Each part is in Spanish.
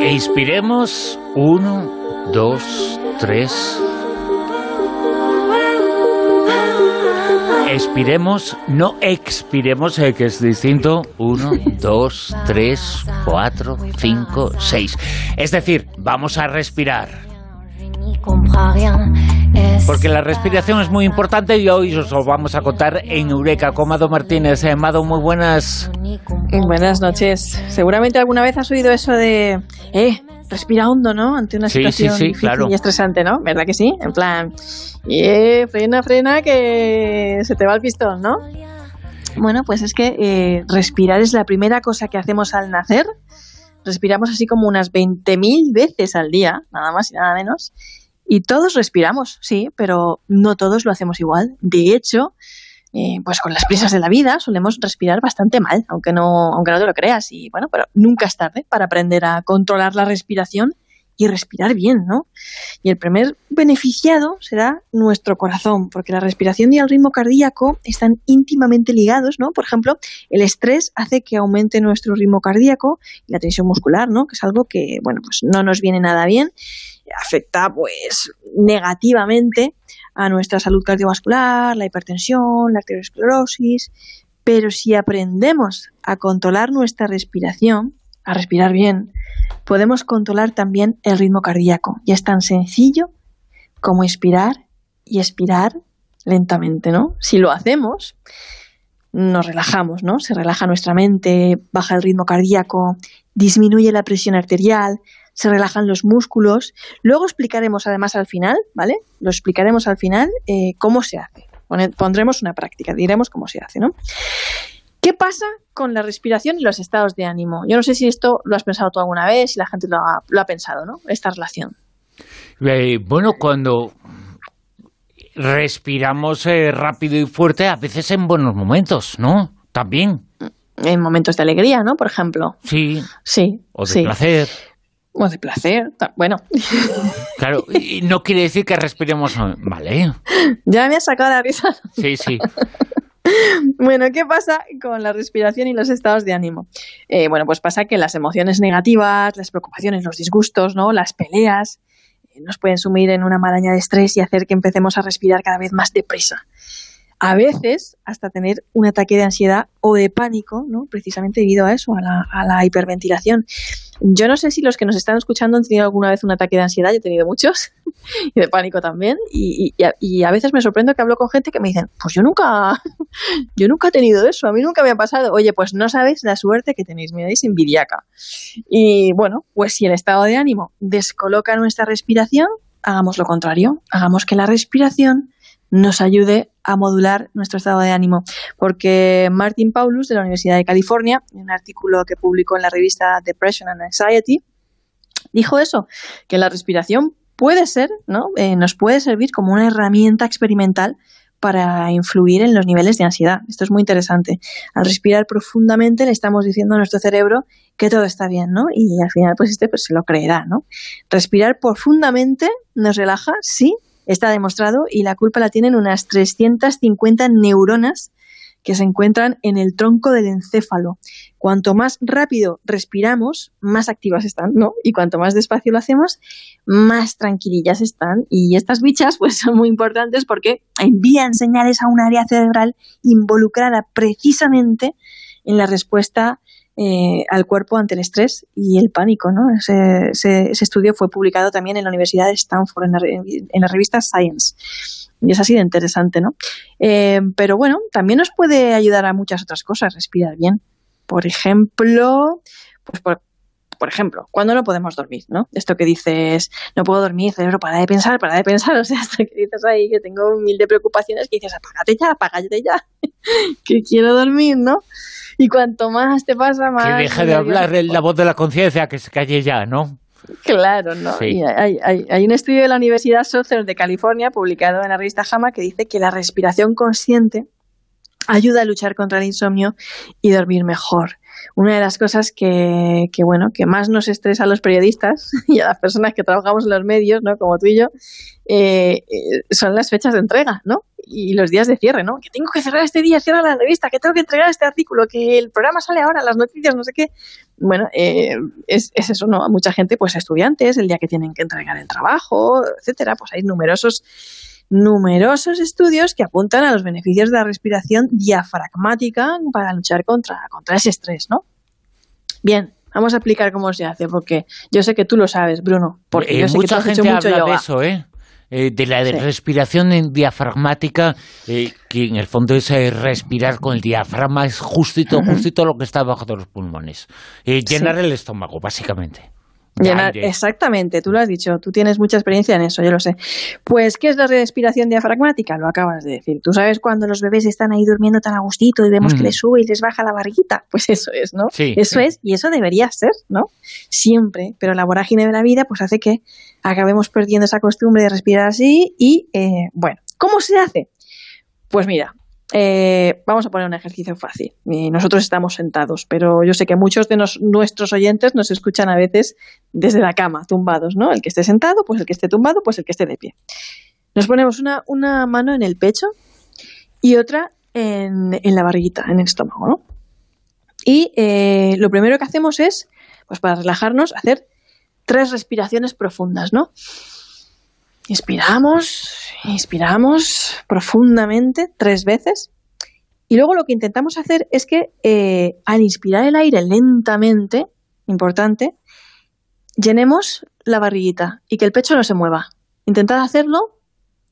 Inspiremos. Uno, dos, tres. Expiremos, no expiremos, eh, que es distinto. Uno, dos, tres, cuatro, cinco, seis. Es decir, vamos a respirar. Porque la respiración es muy importante y hoy os lo vamos a contar en Eureka con Mado Martínez. Eh, Mado, muy buenas. Buenas noches. Seguramente alguna vez has oído eso de, eh, respira hondo, ¿no? Ante una situación difícil y estresante, ¿no? ¿Verdad que sí? En plan, eh, frena, frena, que se te va el pistón, ¿no? Bueno, pues es que eh, respirar es la primera cosa que hacemos al nacer. Respiramos así como unas 20.000 veces al día, nada más y nada menos. Y todos respiramos, sí, pero no todos lo hacemos igual. De hecho, eh, pues con las prisas de la vida solemos respirar bastante mal, aunque no, aunque no te lo creas. Y bueno, pero nunca es tarde para aprender a controlar la respiración y respirar bien, ¿no? Y el primer beneficiado será nuestro corazón, porque la respiración y el ritmo cardíaco están íntimamente ligados, ¿no? Por ejemplo, el estrés hace que aumente nuestro ritmo cardíaco y la tensión muscular, ¿no? Que es algo que, bueno, pues no nos viene nada bien, afecta pues negativamente a nuestra salud cardiovascular, la hipertensión, la arteriosclerosis, pero si aprendemos a controlar nuestra respiración, a respirar bien, podemos controlar también el ritmo cardíaco. Y es tan sencillo como inspirar y expirar lentamente, ¿no? Si lo hacemos, nos relajamos, ¿no? Se relaja nuestra mente, baja el ritmo cardíaco, disminuye la presión arterial, se relajan los músculos. Luego explicaremos además al final, ¿vale? Lo explicaremos al final eh, cómo se hace. Pondremos una práctica, diremos cómo se hace, ¿no? ¿Qué pasa con la respiración y los estados de ánimo? Yo no sé si esto lo has pensado tú alguna vez, si la gente lo ha, pensado, ¿no? Esta relación. Eh, bueno, cuando respiramos eh, rápido y fuerte, a veces en buenos momentos, ¿no? También. En momentos de alegría, ¿no? Por ejemplo. Sí. Sí. O de placer. O de placer, bueno. Claro, y no quiere decir que respiremos vale. Ya me has sacado la risa. Sí, sí. Bueno, ¿qué pasa con la respiración y los estados de ánimo? Eh, bueno, pues pasa que las emociones negativas, las preocupaciones, los disgustos, ¿no? las peleas, eh, nos pueden sumir en una maraña de estrés y hacer que empecemos a respirar cada vez más deprisa a veces hasta tener un ataque de ansiedad o de pánico, ¿no? precisamente debido a eso, a la, hiperventilación. Yo no sé si los que nos están escuchando han tenido alguna vez un ataque de ansiedad, yo he tenido muchos, y de pánico también, y, a, veces me sorprendo que hablo con gente que me dicen, pues yo nunca, yo nunca he tenido eso, a mí nunca me ha pasado. Oye, pues no sabéis la suerte que tenéis, me dais envidiaca. Y bueno, pues si el estado de ánimo descoloca nuestra respiración, hagamos lo contrario, hagamos que la respiración nos ayude a modular nuestro estado de ánimo. Porque Martin Paulus, de la Universidad de California, en un artículo que publicó en la revista Depression and Anxiety, dijo eso, que la respiración puede ser, ¿no? Eh, nos puede servir como una herramienta experimental para influir en los niveles de ansiedad. Esto es muy interesante. Al respirar profundamente le estamos diciendo a nuestro cerebro que todo está bien, ¿no? Y al final, pues este pues se lo creerá, ¿no? Respirar profundamente nos relaja, sí, Está demostrado y la culpa la tienen unas 350 neuronas que se encuentran en el tronco del encéfalo. Cuanto más rápido respiramos, más activas están, ¿no? Y cuanto más despacio lo hacemos, más tranquilillas están. Y estas bichas, pues, son muy importantes porque envían señales a un área cerebral involucrada precisamente en la respuesta eh, al cuerpo ante el estrés y el pánico. ¿no? Ese, ese, estudio fue publicado también en la Universidad de Stanford, en la, revista Science. Y es así de interesante, ¿no? Eh, pero bueno, también nos puede ayudar a muchas otras cosas, respirar bien. Por ejemplo, pues por, por ejemplo, cuando no podemos dormir, ¿no? Esto que dices, no puedo dormir, cerebro, para de pensar, para de pensar, o sea, esto que dices ahí, que tengo mil de preocupaciones, que dices, apágate ya, apágate ya, que quiero dormir, ¿no? Y cuanto más te pasa, más... Que deje de hablar la voz de la conciencia, que se calle ya, ¿no? Claro, ¿no? hay, hay, un estudio de la Universidad Southern de California, publicado en la revista JAMA, que dice que la respiración consciente ayuda a luchar contra el insomnio y dormir mejor. Una de las cosas que, que, bueno, que más nos estresa a los periodistas y a las personas que trabajamos en los medios, ¿no? Como tú y yo, eh, eh, son las fechas de entrega, ¿no? Y los días de cierre, ¿no? Que tengo que cerrar este día, cierra la revista, que tengo que entregar este artículo, que el programa sale ahora, las noticias, no sé qué. Bueno, eh, es, es, eso, ¿no? Mucha gente, pues estudiantes, el día que tienen que entregar el trabajo, etcétera, pues hay numerosos numerosos estudios que apuntan a los beneficios de la respiración diafragmática para luchar contra, contra ese estrés, ¿no? Bien, vamos a explicar cómo se hace, porque yo sé que tú lo sabes, Bruno, porque eh, yo sé mucha que tú has gente hecho mucho habla yoga. de eso, ¿eh? Eh, de la Sí. respiración en diafragmática, eh, que en el fondo es eh, respirar con el diafragma, es justito, justito lo que está bajo de los pulmones. Llenar Sí. el estómago, básicamente. Llenar, exactamente, tú lo has dicho, tú tienes mucha experiencia en eso, yo lo sé. Pues, ¿qué es la respiración diafragmática? Lo acabas de decir. Tú sabes cuando los bebés están ahí durmiendo tan a gustito y vemos Mm. que les sube y les baja la barriguita. Pues eso es, ¿no? Sí. Eso es, y eso debería ser, ¿no? Siempre, pero la vorágine de la vida pues hace que acabemos perdiendo esa costumbre de respirar así y, eh, bueno, ¿cómo se hace? Pues mira, eh, vamos a poner un ejercicio fácil. Nosotros estamos sentados, pero yo sé que muchos de nuestros oyentes nos escuchan a veces desde la cama, tumbados, ¿no? El que esté sentado, pues el que esté tumbado, pues el que esté de pie. Nos ponemos una, mano en el pecho y otra en, en la barriguita, en el estómago, ¿no? Y eh, lo primero que hacemos es, pues para relajarnos, hacer tres respiraciones profundas, ¿no? Inspiramos, inspiramos profundamente tres veces. Y luego lo que intentamos hacer es que eh, al inspirar el aire lentamente, importante, llenemos la barriguita y que el pecho no se mueva. Intentad hacerlo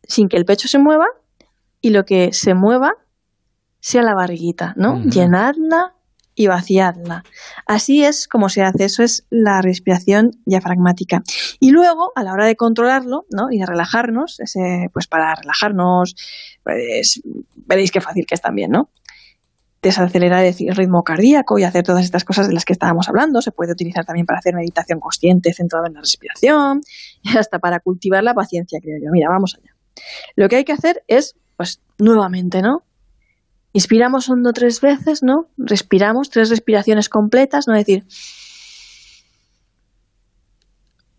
sin que el pecho se mueva y lo que se mueva sea la barriguita, ¿no? Ujú. Llenadla y vaciadla. Así es como se hace, eso es la respiración diafragmática. Y luego, a la hora de controlarlo, ¿no? Y de relajarnos, ese, pues para relajarnos, pues veréis qué fácil que es también, ¿no? Desacelerar el ritmo cardíaco y hacer todas estas cosas de las que estábamos hablando. Se puede utilizar también para hacer meditación consciente centrada en la respiración y hasta para cultivar la paciencia, creo yo. Mira, vamos allá. Lo que hay que hacer es, pues, nuevamente, ¿no? Inspiramos hondo tres veces, ¿no? Respiramos tres respiraciones completas, no decir.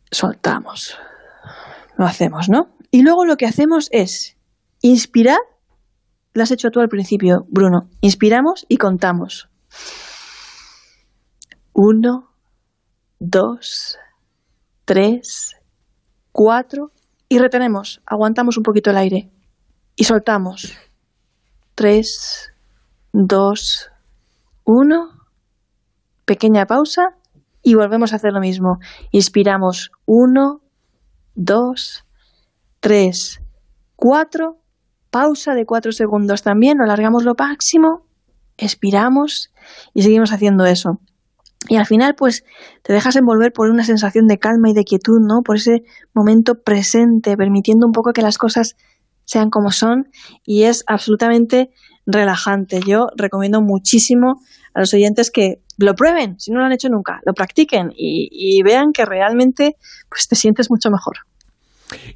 Soltamos. Lo hacemos, ¿no? Y luego lo que hacemos es inspirar. Lo has hecho tú al principio, Bruno. Inspiramos y contamos. Uno, dos, tres, cuatro. Y retenemos. Aguantamos un poquito el aire. Y soltamos. Tres, dos, uno. Pequeña pausa y volvemos a hacer lo mismo. Inspiramos uno, dos, tres, cuatro. Pausa de cuatro segundos también, lo alargamos lo máximo, expiramos y seguimos haciendo eso. Y al final, pues, te dejas envolver por una sensación de calma y de quietud, ¿no? Por ese momento presente, permitiendo un poco que las cosas sean como son y es absolutamente relajante. Yo recomiendo muchísimo a los oyentes que lo prueben, si no lo han hecho nunca, lo practiquen y, y vean que realmente pues te sientes mucho mejor.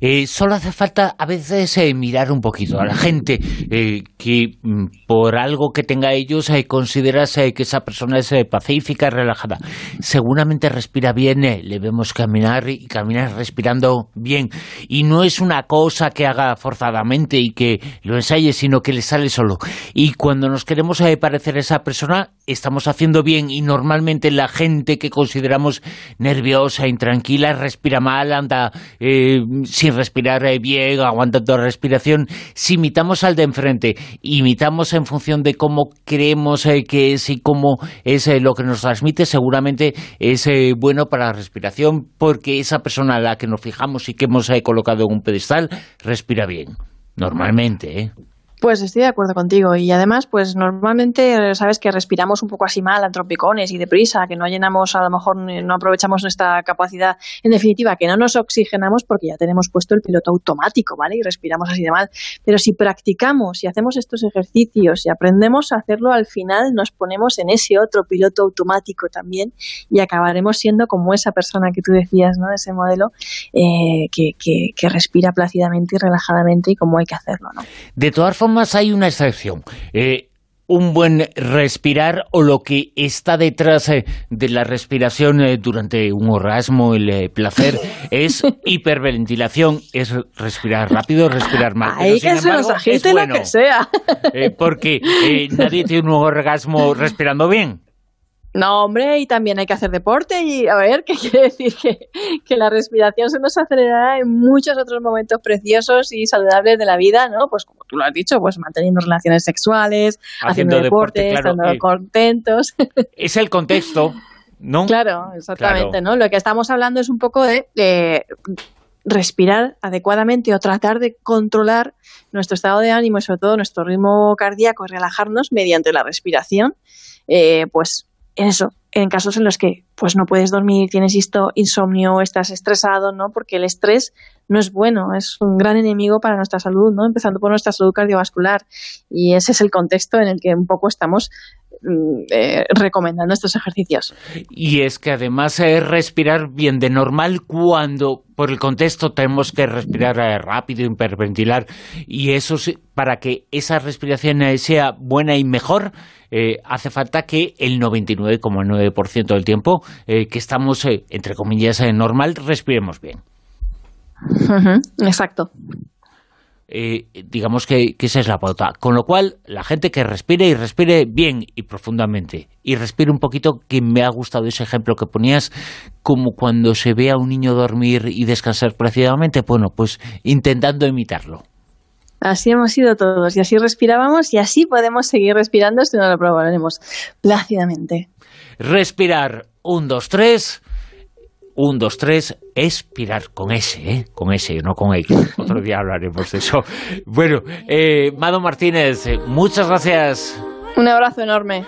Eh, solo hace falta a veces eh, mirar un poquito a la gente eh, que mm, por algo que tenga ellos eh, consideras que esa persona es pacífica, relajada. Seguramente respira bien, le vemos caminar y caminar respirando bien. Y no es una cosa que haga forzadamente y que lo ensaye, sino que le sale solo. Y cuando nos queremos parecer a esa persona, estamos haciendo bien y normalmente la gente que consideramos nerviosa, intranquila, respira mal, anda eh, sin respirar eh, bien, aguantando respiración. Si imitamos al de enfrente, imitamos en función de cómo creemos eh, que es y cómo es eh, lo que nos transmite, seguramente es bueno para la respiración porque esa persona a la que nos fijamos y que hemos colocado en un pedestal respira bien. Normalmente, ¿eh? Pues estoy de acuerdo contigo y además, pues normalmente sabes que respiramos un poco así mal, a tropicones y deprisa, que no llenamos, a lo mejor no aprovechamos nuestra capacidad, en definitiva, que no nos oxigenamos porque ya tenemos puesto el piloto automático, ¿vale? Y respiramos así de mal. Pero si practicamos y hacemos estos ejercicios y aprendemos a hacerlo, al final nos ponemos en ese otro piloto automático también y acabaremos siendo como esa persona que tú decías, ¿no? Ese modelo eh, que, que, que respira plácidamente y relajadamente y como hay que hacerlo, ¿no? De todas formas, hay una excepción. Eh, un buen respirar o lo que está detrás eh, de la respiración eh, durante un orgasmo, el eh, placer, es hiperventilación, es respirar rápido, respirar mal. Hay que se nos agite lo que sea. porque nadie tiene un orgasmo respirando bien. No, hombre, y también hay que hacer deporte y a ver, ¿qué quiere decir? Que, la respiración se nos acelerará en muchos otros momentos preciosos y saludables de la vida, ¿no? Pues como tú lo has dicho, pues manteniendo relaciones sexuales, haciendo, deporte, estando contentos. Es el contexto, ¿no? Claro, exactamente, ¿no? Lo que estamos hablando es un poco de, respirar adecuadamente o tratar de controlar nuestro estado de ánimo y sobre todo nuestro ritmo cardíaco y relajarnos mediante la respiración, eh, pues eso, en casos en los que pues no puedes dormir, tienes insomnio, estás estresado, ¿no? Porque el estrés no es bueno, es un gran enemigo para nuestra salud, ¿no? Empezando por nuestra salud cardiovascular. Y ese es el contexto en el que un poco estamos eh, recomendando estos ejercicios. Y es que además es respirar bien de normal cuando por el contexto tenemos que respirar eh, rápido, hiperventilar, y eso para que esa respiración eh, sea buena y mejor, hace falta que el 99,9% del tiempo que estamos, entre comillas, normal, respiremos bien exacto. Eh, digamos que, esa es la pauta. Con lo cual, la gente que respire y respire bien y profundamente, y respire un poquito, que me ha gustado ese ejemplo que ponías, como cuando se ve a un niño dormir y descansar plácidamente, bueno, pues intentando imitarlo. Así hemos sido todos, y así respirábamos, y así podemos seguir respirando si no lo probaremos plácidamente. Respirar, un, dos, tres un, dos, tres, expirar con S, ¿eh? con S, no con X. Otro día hablaremos de eso. Bueno, eh, Mado Martínez, muchas gracias. Un abrazo enorme.